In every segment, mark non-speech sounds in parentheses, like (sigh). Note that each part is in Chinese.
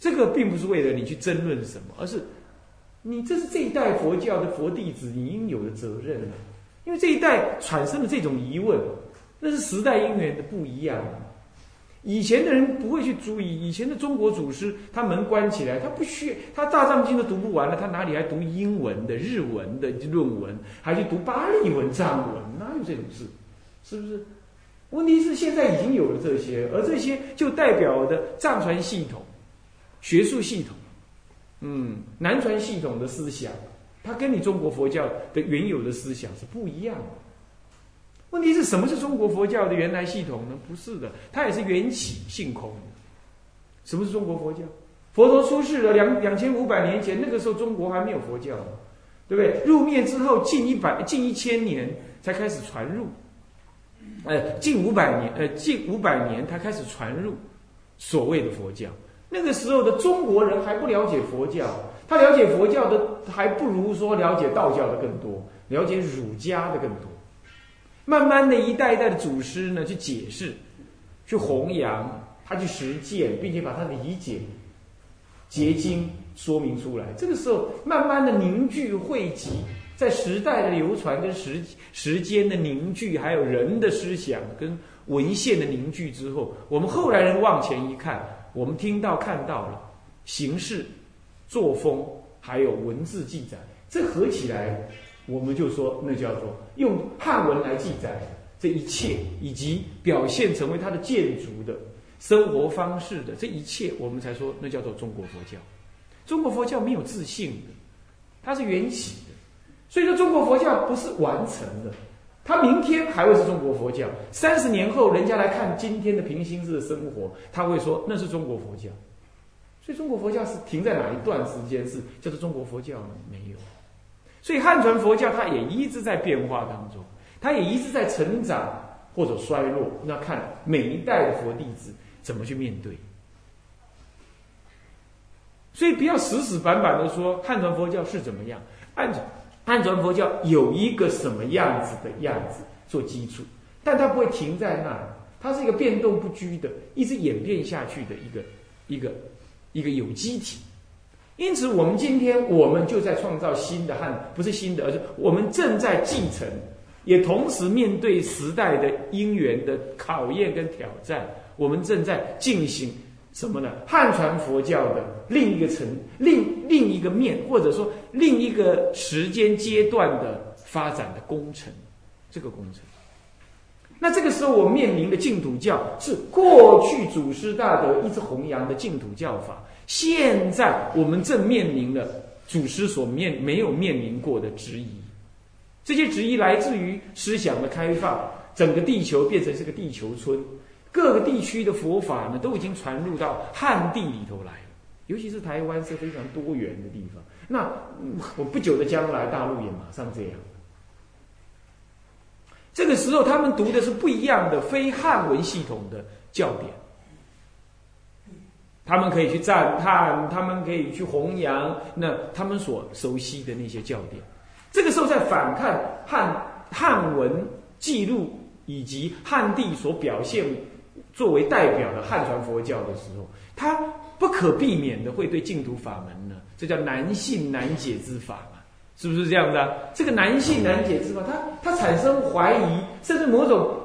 这个并不是为了你去争论什么，而是你这是这一代佛教的佛弟子你应有的责任啊。因为这一代产生了这种疑问，那是时代因缘的不一样。以前的人不会去注意，以前的中国祖师，他门关起来，他不需他大藏经都读不完了，他哪里还读英文的、日文的论文，还去读巴利文、藏文？哪有这种事？是不是？问题是现在已经有了这些，而这些就代表的藏传系统、学术系统，嗯，南传系统的思想，它跟你中国佛教的原有的思想是不一样的。问题是什么是中国佛教的原来系统呢？不是的，它也是缘起性空。什么是中国佛教？佛陀出世了两两千五百年前，那个时候中国还没有佛教，对不对？入灭之后近一百近一千年才开始传入，呃，近五百年，呃，近五百年才开始传入所谓的佛教。那个时候的中国人还不了解佛教，他了解佛教的还不如说了解道教的更多，了解儒家的更多。慢慢的一代一代的祖师呢，去解释，去弘扬，他去实践，并且把他的理解结晶说明出来。这个时候，慢慢的凝聚汇集，在时代的流传跟时时间的凝聚，还有人的思想跟文献的凝聚之后，我们后来人往前一看，我们听到看到了形式、作风，还有文字记载，这合起来。我们就说，那叫做用汉文来记载这一切，以及表现成为它的建筑的生活方式的这一切，我们才说那叫做中国佛教。中国佛教没有自信的，它是缘起的，所以说中国佛教不是完成的，他明天还会是中国佛教。三十年后，人家来看今天的平行式的生活，他会说那是中国佛教。所以中国佛教是停在哪一段时间是叫做中国佛教呢？没有。所以汉传佛教它也一直在变化当中，它也一直在成长或者衰落。那看每一代的佛弟子怎么去面对。所以不要死死板板的说汉传佛教是怎么样，汉传汉传佛教有一个什么样子的样子做基础，但它不会停在那儿，它是一个变动不居的，一直演变下去的一个一个一个有机体。因此，我们今天我们就在创造新的汉，不是新的，而是我们正在继承，也同时面对时代的因缘的考验跟挑战。我们正在进行什么呢？汉传佛教的另一个层、另另一个面，或者说另一个时间阶段的发展的工程，这个工程。那这个时候，我面临的净土教是过去祖师大德一直弘扬的净土教法。现在我们正面临了祖师所面没有面临过的质疑，这些质疑来自于思想的开放，整个地球变成是个地球村，各个地区的佛法呢都已经传入到汉地里头来了，尤其是台湾是非常多元的地方。那我不久的将来，大陆也马上这样。这个时候，他们读的是不一样的非汉文系统的教典。他们可以去赞叹，他们可以去弘扬，那他们所熟悉的那些教典。这个时候，在反看汉汉文记录以及汉地所表现作为代表的汉传佛教的时候，他不可避免的会对净土法门呢，这叫难信难解之法嘛，是不是这样的？这个难信难解之法，他他产生怀疑，甚至某种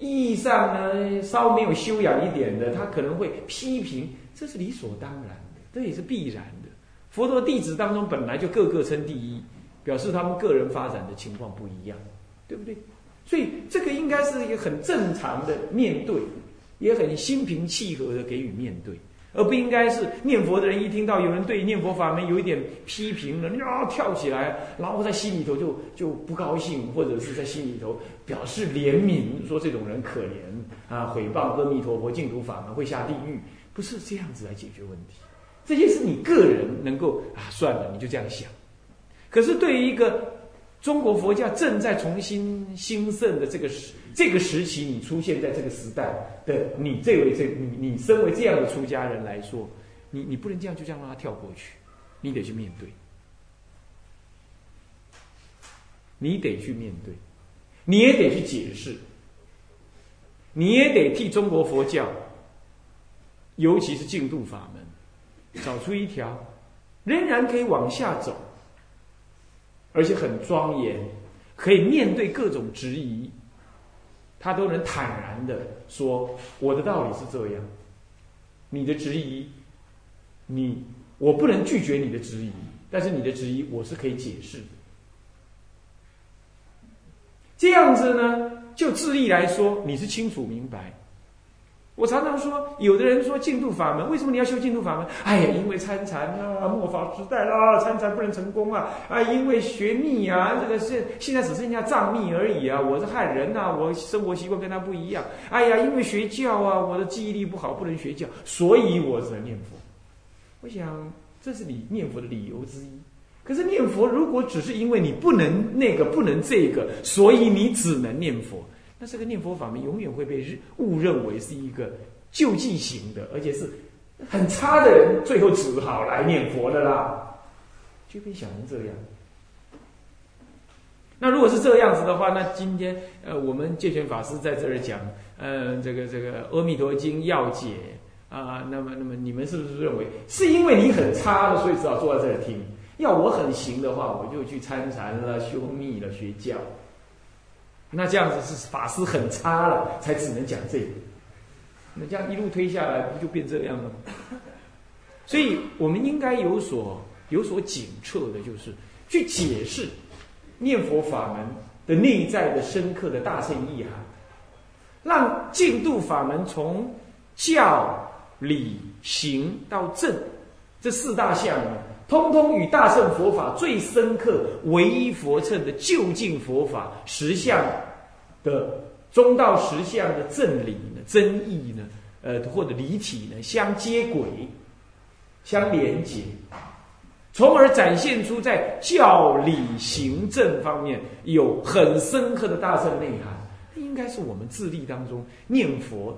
意义上呢，稍没有修养一点的，他可能会批评。这是理所当然的，这也是必然的。佛陀弟子当中本来就个个称第一，表示他们个人发展的情况不一样，对不对？所以这个应该是一个很正常的面对，也很心平气和的给予面对，而不应该是念佛的人一听到有人对念佛法门有一点批评了，呀跳起来，然后在心里头就就不高兴，或者是在心里头表示怜悯，说这种人可怜啊，毁谤阿弥陀佛净土法门会下地狱。不是这样子来解决问题，这些是你个人能够啊，算了，你就这样想。可是对于一个中国佛教正在重新兴盛的这个时这个时期，你出现在这个时代的你这位这你你身为这样的出家人来说，你你不能这样就这样让他跳过去，你得去面对，你得去面对，你也得去解释，你也得替中国佛教。尤其是净土法门，找出一条仍然可以往下走，而且很庄严，可以面对各种质疑，他都能坦然的说：“我的道理是这样，你的质疑，你我不能拒绝你的质疑，但是你的质疑我是可以解释的。”这样子呢，就智力来说，你是清楚明白。我常常说，有的人说净土法门，为什么你要修净土法门？哎呀，因为参禅啊，末法时代啦，参禅不能成功啊！啊，因为学密啊，这个是现在只剩下藏密而已啊！我是汉人呐，我生活习惯跟他不一样。哎呀，因为学教啊，我的记忆力不好，不能学教，所以我只能念佛。我想，这是你念佛的理由之一。可是念佛，如果只是因为你不能那个不能这个，所以你只能念佛。那这个念佛法门永远会被误认为是一个救济型的，而且是很差的人，最后只好来念佛的啦，就被想成这样。那如果是这样子的话，那今天呃，我们戒权法师在这儿讲，呃，这个这个《阿弥陀经》要解啊，那么那么你们是不是认为是因为你很差了，所以只好坐在这儿听？要我很行的话，我就去参禅了、修密了、学教。那这样子是法师很差了，才只能讲这个。那这样一路推下来，不就变这样了吗？所以我们应该有所有所警策的，就是去解释念佛法门的内在的深刻的大圣意涵，让净度法门从教、理、行到正这四大项呢，通通与大乘佛法最深刻、唯一佛乘的究竟佛法实相的中道实相的正理呢、真义呢，呃，或者离体呢相接轨、相连接，从而展现出在教理行政方面有很深刻的大乘内涵。应该是我们自利当中念佛，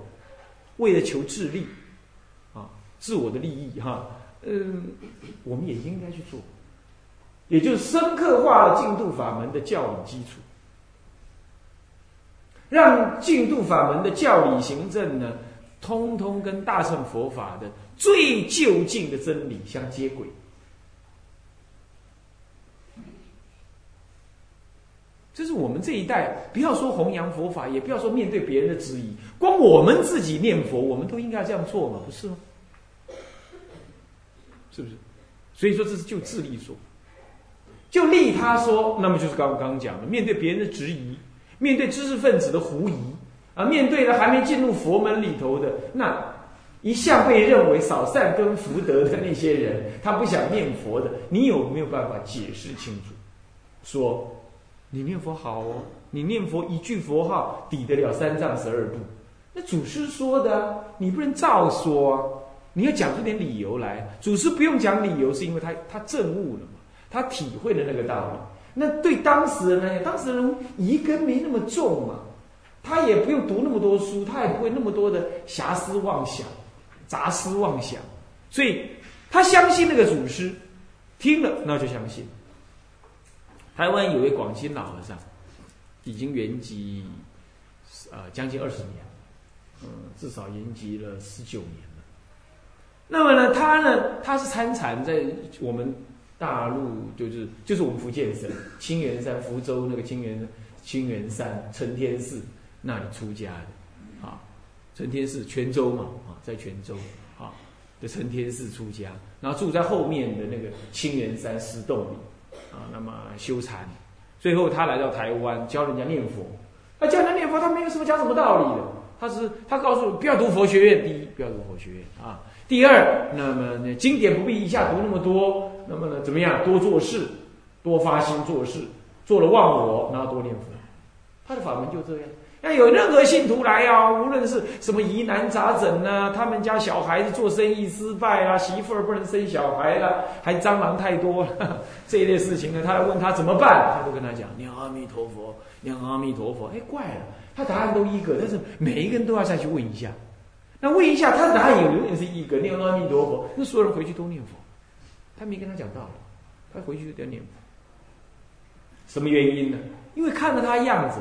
为了求自利啊，自我的利益哈。嗯，我们也应该去做，也就是深刻化了净度法门的教理基础，让净度法门的教理行政呢，通通跟大乘佛法的最究竟的真理相接轨。这是我们这一代，不要说弘扬佛法，也不要说面对别人的质疑，光我们自己念佛，我们都应该这样做嘛，不是吗？是不是？所以说这是就自利说，就利他说，那么就是刚刚讲的，面对别人的质疑，面对知识分子的狐疑啊，面对了还没进入佛门里头的那一向被认为少善根福德的那些人，他不想念佛的，你有没有办法解释清楚？说你念佛好哦，你念佛一句佛号抵得了三藏十二部，那祖师说的，你不能照说啊。你要讲出点理由来，祖师不用讲理由，是因为他他证悟了嘛，他体会了那个道理。那对当时人呢，当时人疑根没那么重嘛，他也不用读那么多书，他也不会那么多的遐思妄想、杂思妄想，所以他相信那个祖师，听了那就相信。台湾有位广西老和尚，已经圆寂，呃，将近二十年，嗯，至少圆寂了十九年。那么呢，他呢，他是参禅在我们大陆，就是就是我们福建省清源山福州那个清源清源山承天寺那里出家的，啊，承天寺泉州嘛，啊，在泉州啊的承天寺出家，然后住在后面的那个清源山石洞里，啊，那么修禅，最后他来到台湾教人家念佛，他教人家念佛，他没有什么讲什么道理的，他是他告诉不要读佛学院，第一不要读佛学院啊。第二，那么呢，经典不必一下读那么多，那么呢，怎么样？多做事，多发心做事，做了忘我，然后多念佛。他的法门就这样。那有任何信徒来啊，无论是什么疑难杂症呢，他们家小孩子做生意失败啦，媳妇儿不能生小孩了，还蟑螂太多了 (laughs) 这一类事情呢，他来问他怎么办，他就跟他讲念阿弥陀佛，念阿弥陀佛。哎，怪了，他答案都一个，但是每一个人都要再去问一下。那问一下，他哪有永远是一个念阿弥陀佛？那所有人回去都念佛，他没跟他讲道理，他回去就要念佛。什么原因呢？因为看着他样子，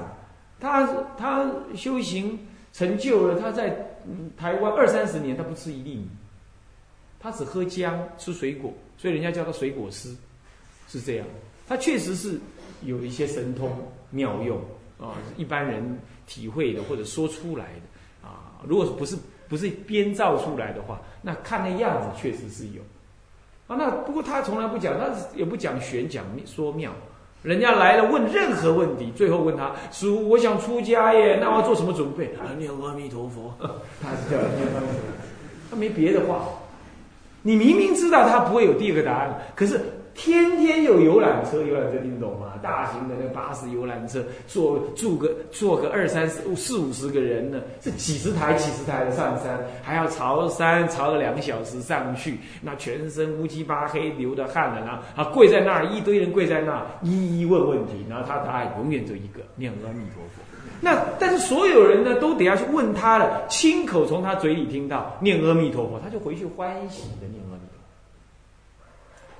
他他修行成就了，他在台湾二三十年，他不吃一粒米，他只喝姜吃水果，所以人家叫他水果师，是这样。他确实是有一些神通妙用啊，一般人体会的或者说出来的啊，如果不是不是编造出来的话，那看那样子确实是有啊。那不过他从来不讲，他也不讲玄讲说妙。人家来了问任何问题，最后问他叔，我想出家耶，那我要做什么准备？啊，念阿弥陀佛。(laughs) 他是叫念阿弥陀佛，他没别的话。你明明知道他不会有第二个答案，可是。天天有游览车，游览车听懂吗？大型的那巴士游览车，坐住个坐个二三十四五十个人呢，是几十台几十台的上山，还要朝山朝了两个小时上去，那全身乌漆八黑流的汗了，然后啊跪在那儿，一堆人跪在那儿，一一问问题，然后他答案永远就一个念阿弥陀佛。那但是所有人呢都得要去问他了，亲口从他嘴里听到念阿弥陀佛，他就回去欢喜的念。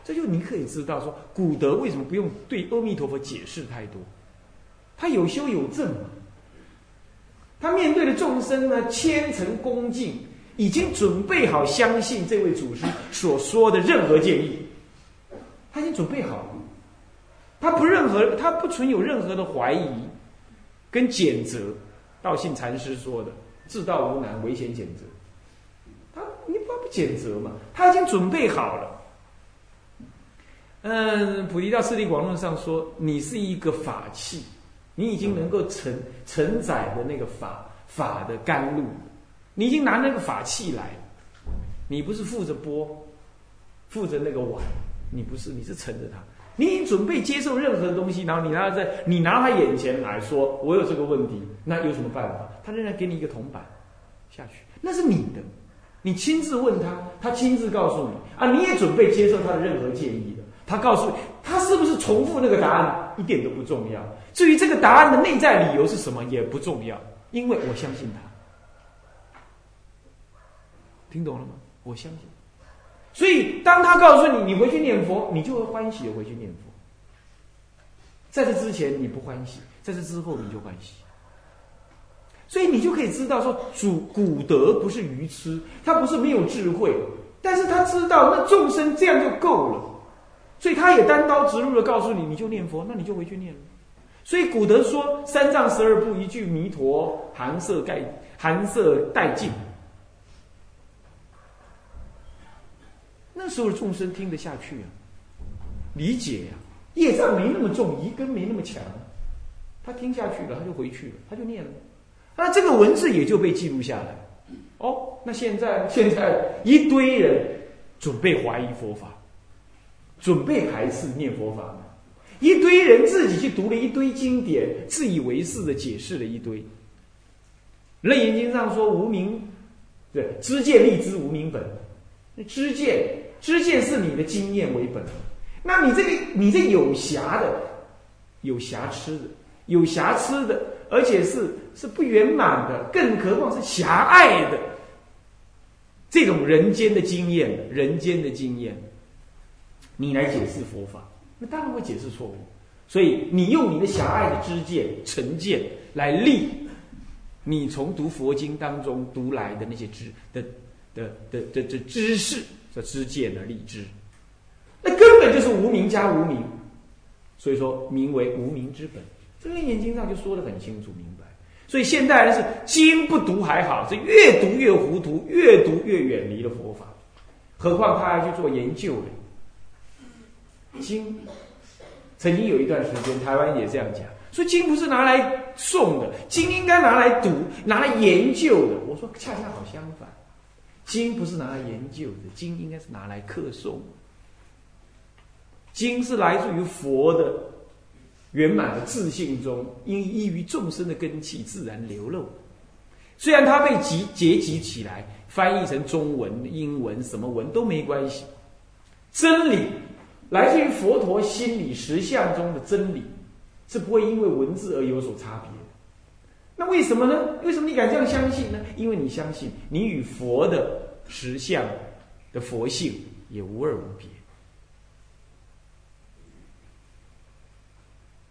这就你可以知道说，古德为什么不用对阿弥陀佛解释太多？他有修有证嘛。他面对的众生呢，虔诚恭敬，已经准备好相信这位祖师所说的任何建议，他已经准备好了。他不任何，他不存有任何的怀疑跟谴责。道信禅师说的“自道无难，唯嫌谴责”，他你不不谴责嘛？他已经准备好了。嗯，菩提道次第广论上说，你是一个法器，你已经能够承承载的那个法法的甘露，你已经拿那个法器来，你不是负着钵，负着那个碗，你不是，你是承着它，你已经准备接受任何东西，然后你拿在你拿他眼前来说，我有这个问题，那有什么办法？他仍然给你一个铜板下去，那是你的，你亲自问他，他亲自告诉你啊，你也准备接受他的任何建议。他告诉你，他是不是重复那个答案一点都不重要。至于这个答案的内在理由是什么也不重要，因为我相信他。听懂了吗？我相信。所以当他告诉你，你回去念佛，你就会欢喜回去念佛。在这之前你不欢喜，在这之后你就欢喜。所以你就可以知道说，主古德不是愚痴，他不是没有智慧，但是他知道那众生这样就够了。所以他也单刀直入的告诉你，你就念佛，那你就回去念所以古德说：“三藏十二部，一句弥陀，寒色盖寒色殆尽。”那时候众生听得下去啊，理解呀，业障没那么重，疑根没那么强，他听下去了，他就回去了，他就念了，那这个文字也就被记录下来。哦，那现在现在一堆人准备怀疑佛法。准备排斥念佛法一堆人自己去读了一堆经典，自以为是的解释了一堆。楞严经上说无名，对，知见立知无名本。知见，知见是你的经验为本。那你这个，你这有瑕的，有瑕疵的，有瑕疵的，而且是是不圆满的，更何况是狭隘的。这种人间的经验，人间的经验。你来解释佛法，那当然会解释错误。所以你用你的狭隘的知见、成见来立你从读佛经当中读来的那些知的的的的的知识的知见而立知，那根本就是无名加无名。所以说，名为无名之本。这个眼睛上就说的很清楚明白。所以现代人是经不读还好，是越读越糊涂，越读越远离了佛法。何况他还去做研究呢？经曾经有一段时间，台湾也这样讲，说经不是拿来诵的，经应该拿来读、拿来研究的。我说恰恰好相反，经不是拿来研究的，经应该是拿来刻诵。经是来自于佛的圆满的自信中，因依于众生的根器自然流露。虽然它被集结集起来，翻译成中文、英文，什么文都没关系，真理。来自于佛陀心理实相中的真理，是不会因为文字而有所差别。那为什么呢？为什么你敢这样相信呢？因为你相信你与佛的实相的佛性也无二无别。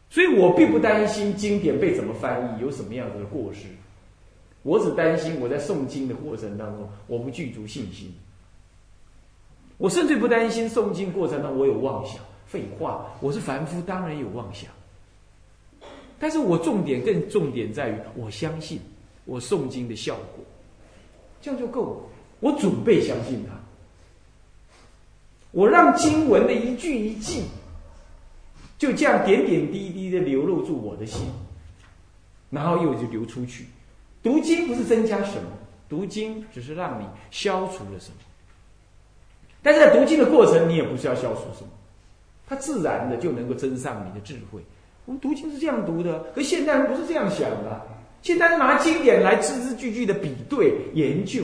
所以我并不担心经典被怎么翻译有什么样子的过失，我只担心我在诵经的过程当中我不具足信心。我甚至不担心诵经过程中我有妄想。废话，我是凡夫，当然有妄想。但是我重点更重点在于，我相信我诵经的效果，这样就够了。我准备相信他，我让经文的一句一句，就这样点点滴滴的流露住我的心，然后又就流出去。读经不是增加什么，读经只是让你消除了什么。但是在读经的过程，你也不是要消除什么，它自然的就能够增上你的智慧。我们读经是这样读的，可现代人不是这样想的。现在拿经典来字字句句的比对研究，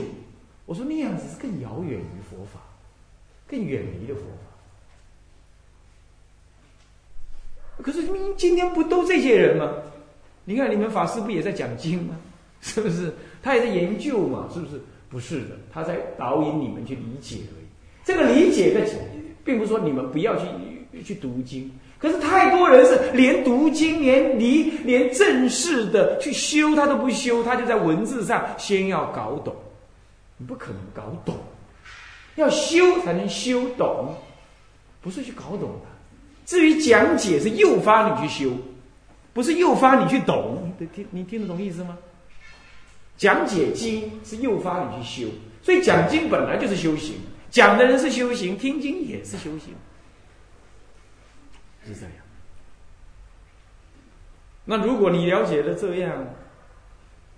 我说那样子是更遥远于佛法，更远离的佛法。可是今今天不都这些人吗？你看你们法师不也在讲经吗？(laughs) 是不是？他也在研究嘛？是不是？不是的，他在导引你们去理解而已。这个理解的，并不是说你们不要去去读经。可是太多人是连读经、连离、连正式的去修他都不修，他就在文字上先要搞懂，你不可能搞懂，要修才能修懂，不是去搞懂的。至于讲解是诱发你去修，不是诱发你去懂。你听，你听得懂意思吗？讲解经是诱发你去修，所以讲经本来就是修行，讲的人是修行，听经也是修行。是这样。那如果你了解了这样，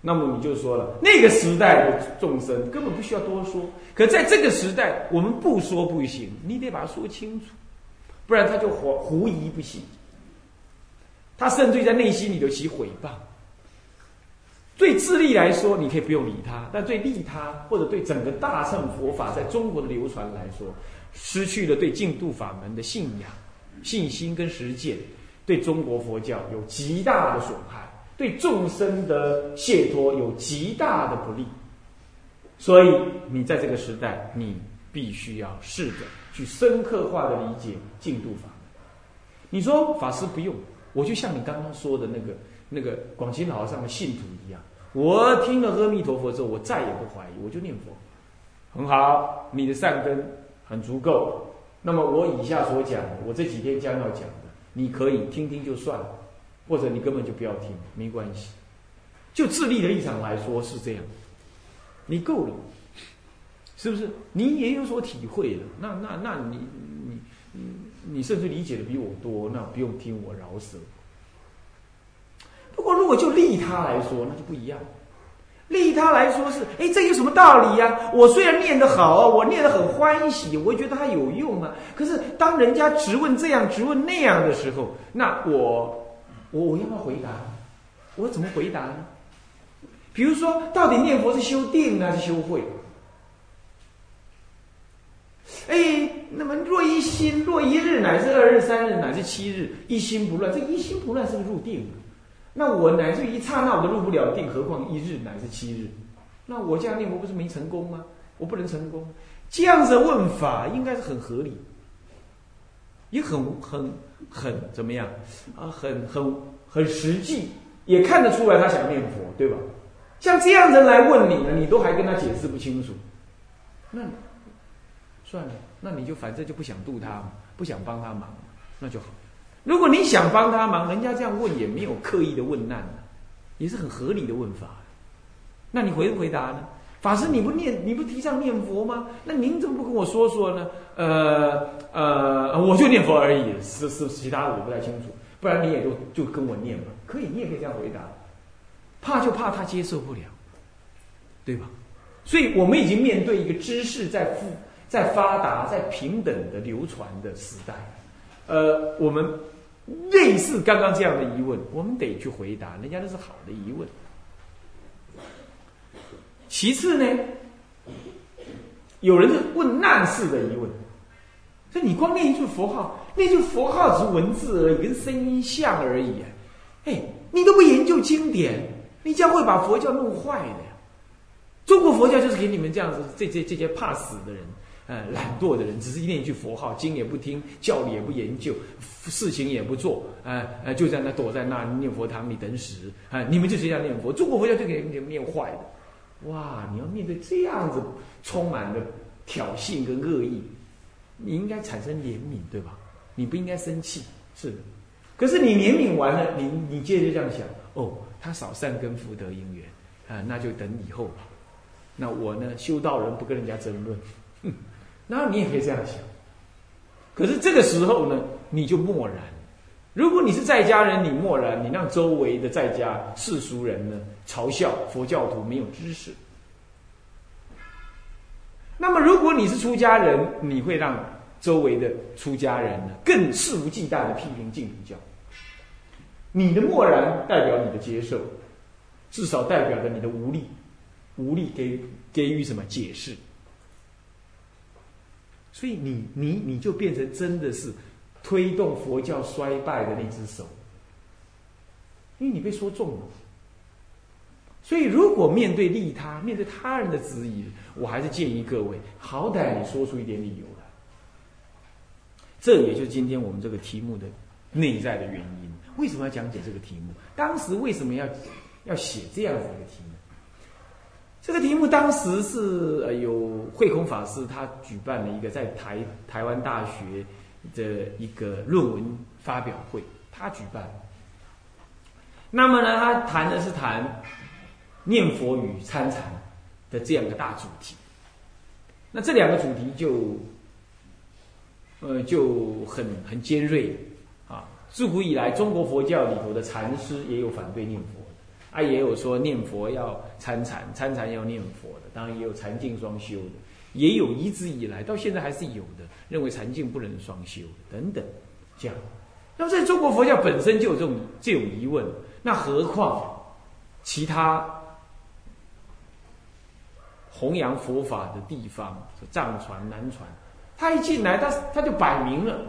那么你就说了，那个时代的众生根本不需要多说。可在这个时代，我们不说不行，你得把它说清楚，不然他就狐狐疑不行。他甚至在内心里头起诽谤。对自利来说，你可以不用理他；但对利他，或者对整个大乘佛法在中国的流传来说，失去了对净土法门的信仰。信心跟实践对中国佛教有极大的损害，对众生的解脱有极大的不利。所以你在这个时代，你必须要试着去深刻化的理解净土法门。你说法师不用，我就像你刚刚说的那个那个广清老和尚的信徒一样，我听了阿弥陀佛之后，我再也不怀疑，我就念佛，很好，你的善根很足够。那么我以下所讲，我这几天将要讲的，你可以听听就算了，或者你根本就不要听，没关系。就智力的立场来说是这样，你够了，是不是？你也有所体会了，那那那你你你甚至理解的比我多，那不用听我饶舌。不过如果就利他来说，那就不一样。利他来说是，哎，这有什么道理呀？我虽然念得好啊，我念得很欢喜，我觉得它有用啊。可是当人家直问这样、直问那样的时候，那我，我我要不要回答？我怎么回答呢？比如说，到底念佛是修定还是修慧？哎，那么若一心，若一日，乃至二日、三日，乃至七日，一心不乱，这一心不乱是不是入定？那我乃至于一刹那我都入不了定，何况一日乃至七日？那我这样念佛不是没成功吗？我不能成功？这样子的问法应该是很合理，也很很很怎么样啊？很很很实际，也看得出来他想念佛，对吧？像这样人来问你呢，你都还跟他解释不清楚，那算了，那你就反正就不想度他，不想帮他忙，那就好。如果你想帮他忙，人家这样问也没有刻意的问难也是很合理的问法。那你回不回答呢？法师，你不念，你不提倡念佛吗？那您怎么不跟我说说呢？呃呃，我就念佛而已，是是其他的我不太清楚。不然你也就就跟我念吧，可以，你也可以这样回答。怕就怕他接受不了，对吧？所以我们已经面对一个知识在富、在发达、在平等的流传的时代。呃，我们。类似刚刚这样的疑问，我们得去回答，人家那是好的疑问。其次呢，有人是问难事的疑问，说你光念一句佛号，那句佛号只是文字而已，跟声音像而已。哎，你都不研究经典，你将会把佛教弄坏的呀。中国佛教就是给你们这样子，这这这些怕死的人。呃，懒惰的人只是念一句佛号，经也不听，教理也不研究，事情也不做，呃呃，就在那躲在那念佛堂里等死。啊，你们就是这样念佛，中国佛教就给你们念坏的。哇，你要面对这样子充满的挑衅跟恶意，你应该产生怜悯，对吧？你不应该生气，是。可是你怜悯完了，你你接着这样想，哦，他少善根福德因缘啊，那就等以后吧。那我呢，修道人不跟人家争论，哼那你也可以这样想。可是这个时候呢，你就默然。如果你是在家人，你默然，你让周围的在家世俗人呢嘲笑佛教徒没有知识。那么如果你是出家人，你会让周围的出家人呢更肆无忌惮的批评净土教。你的默然代表你的接受，至少代表着你的无力，无力给给予什么解释。所以你你你就变成真的是。推动佛教衰败的那只手，因为你被说中了。所以，如果面对利他、面对他人的质疑，我还是建议各位，好歹你说出一点理由来。这也就是今天我们这个题目的内在的原因。为什么要讲解这个题目？当时为什么要要写这样子一个题目？这个题目当时是呃有慧空法师他举办了一个在台台湾大学。的一个论文发表会，他举办。那么呢，他谈的是谈念佛与参禅的这样一个大主题。那这两个主题就，呃，就很很尖锐啊。自古以来，中国佛教里头的禅师也有反对念佛，啊，也有说念佛要参禅，参禅要念佛的，当然也有禅净双修的。也有一直以来到现在还是有的，认为禅境不能双修的等等，这样。那么在中国佛教本身就有这种这种疑问，那何况其他弘扬佛法的地方，藏传、南传，他一进来，他他就摆明了，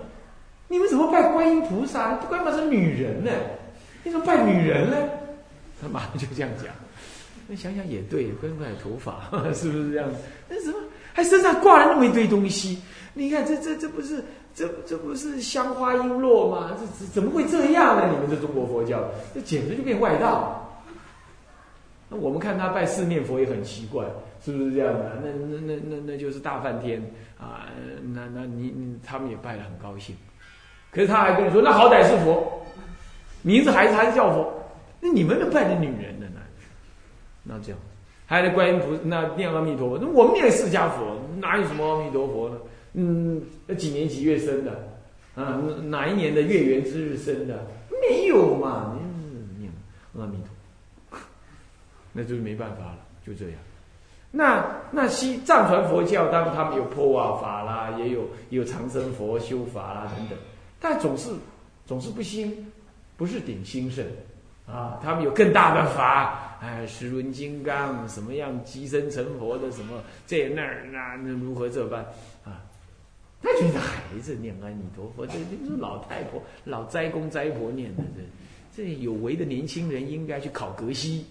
你们怎么拜观音菩萨？观音菩萨是女人呢？你怎么拜女人呢？他马上就这样讲。那想想也对，观音菩萨有头发，是不是这样？那什么？还身上挂了那么一堆东西，你看这这这不是这这不是香花璎珞吗？这怎怎么会这样呢？你们这中国佛教，这简直就变外道。那我们看他拜四面佛也很奇怪，是不是这样的？那那那那那就是大梵天啊，那那你你他们也拜的很高兴，可是他还跟你说，那好歹是佛，名字还是还是叫佛，你们都拜的女人的呢？那这样。还有观音菩萨，那念阿弥陀佛，那我们念释迦佛，哪有什么阿弥陀佛呢？嗯，那几年几月生的？啊，哪一年的月圆之日生的？没有嘛，念阿弥陀，(laughs) 那就是没办法了，就这样。那那西藏传佛教，当然他们有破瓦法啦，也有有长生佛修法啦等等，但总是总是不兴，不是顶兴盛。啊，他们有更大的法，哎，十轮金刚，什么样即身成佛的什么这那儿那那如何这般啊？他觉得孩子念阿弥陀佛，这这是老太婆、老斋公斋婆念的，这这有为的年轻人应该去考格西，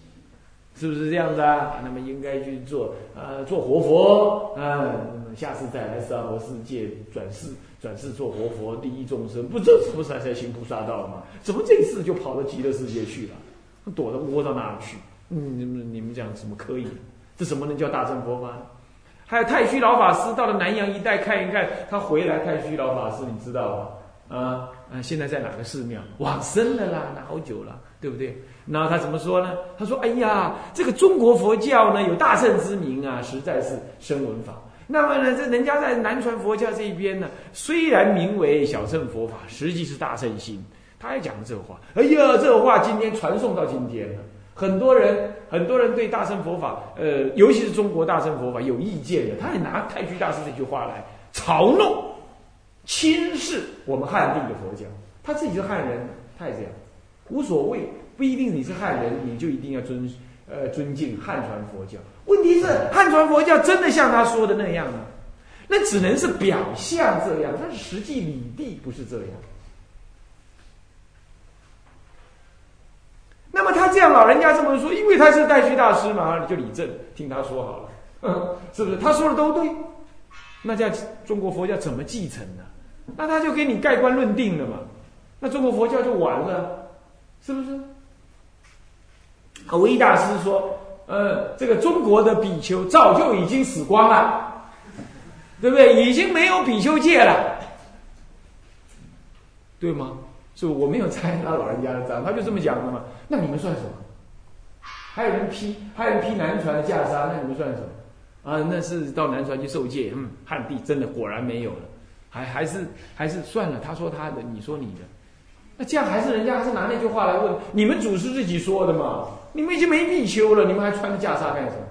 是不是这样子啊？那么应该去做呃做活佛，嗯，下次再来娑婆世界转世。转世做活佛，利益众生，不这不是才行菩萨道吗？怎么这次就跑到极乐世界去了？躲到窝到哪里去？嗯，你们你们讲怎么可以？这怎么能叫大乘佛法？还有太虚老法师到了南洋一带看一看，他回来，太虚老法师你知道吗？啊啊，现在在哪个寺庙？往生了啦，那好久了，对不对？那他怎么说呢？他说：“哎呀，这个中国佛教呢，有大乘之名啊，实在是声闻法。”那么呢，这人家在南传佛教这一边呢，虽然名为小乘佛法，实际是大乘心。他也讲了这话，哎呀，这话今天传送到今天了。很多人，很多人对大乘佛法，呃，尤其是中国大乘佛法有意见的，他也拿太虚大师这句话来嘲弄、轻视我们汉地的佛教。他自己是汉人，他也这样，无所谓，不一定你是汉人，你就一定要尊。呃，尊敬汉传佛教。问题是汉传佛教真的像他说的那样吗？那只能是表象这样，但是实际理地不是这样。那么他这样老人家这么说，因为他是代虚大师嘛，你就理正听他说好了，(laughs) 是不是？他说的都对，那这样中国佛教怎么继承呢？那他就给你盖棺论定了嘛？那中国佛教就完了，是不是？唯一大师说：“呃，这个中国的比丘早就已经死光了，对不对？已经没有比丘戒了，对吗？是我没有拆他老人家的章，他就这么讲的嘛。那你们算什么？还有人批，还有人批南传的袈裟，那你们算什么？啊，那是到南传去受戒。嗯，汉地真的果然没有了，还还是还是算了。他说他的，你说你的，那这样还是人家还是拿那句话来问你们祖师自己说的嘛？你们已经没必修了，你们还穿着袈裟干什么？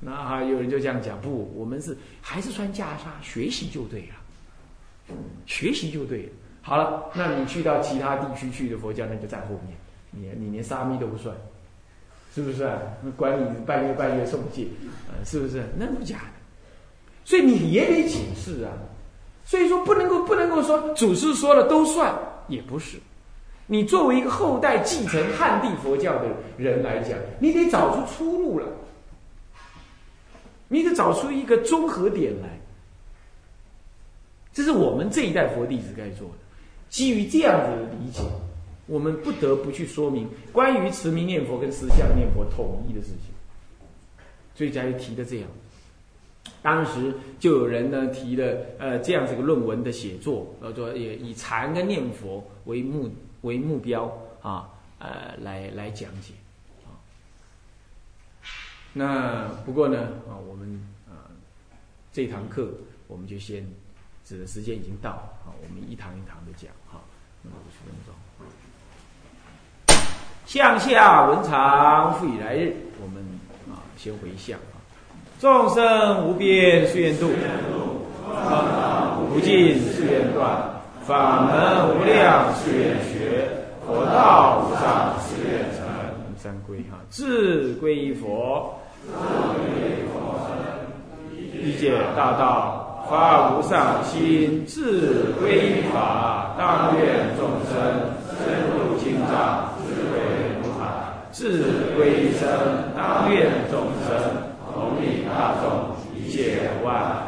那还有人就这样讲，不，我们是还是穿袈裟，学习就对了，学习就对了。好了，那你去到其他地区去的佛教，那就在后面，你你连沙弥都不算。是不是啊？管你半月半月送戒，呃，是不是？那不假的，所以你也得解释啊。所以说不能够不能够说祖师说了都算，也不是。你作为一个后代继承汉地佛教的人来讲，你得找出出路了，你得找出一个综合点来。这是我们这一代佛弟子该做的。基于这样子的理解。我们不得不去说明关于持名念佛跟实相念佛统一的事情，所以才提的这样。当时就有人呢提了呃这样子一个论文的写作，呃说也以禅跟念佛为目的为目标啊呃来来讲解啊。那不过呢啊我们啊这堂课我们就先，指的时间已经到啊我们一堂一堂的讲哈，那么五十分钟。向下文长复以来日，我们啊先回向啊。众生无边誓愿度，无尽誓愿断，法门无量誓愿学，佛道无上誓愿成。三归哈，自归佛，自归佛一解大道，发无上心，自归法，当愿众生深入经藏。自归生，当愿众生同理大众，一切万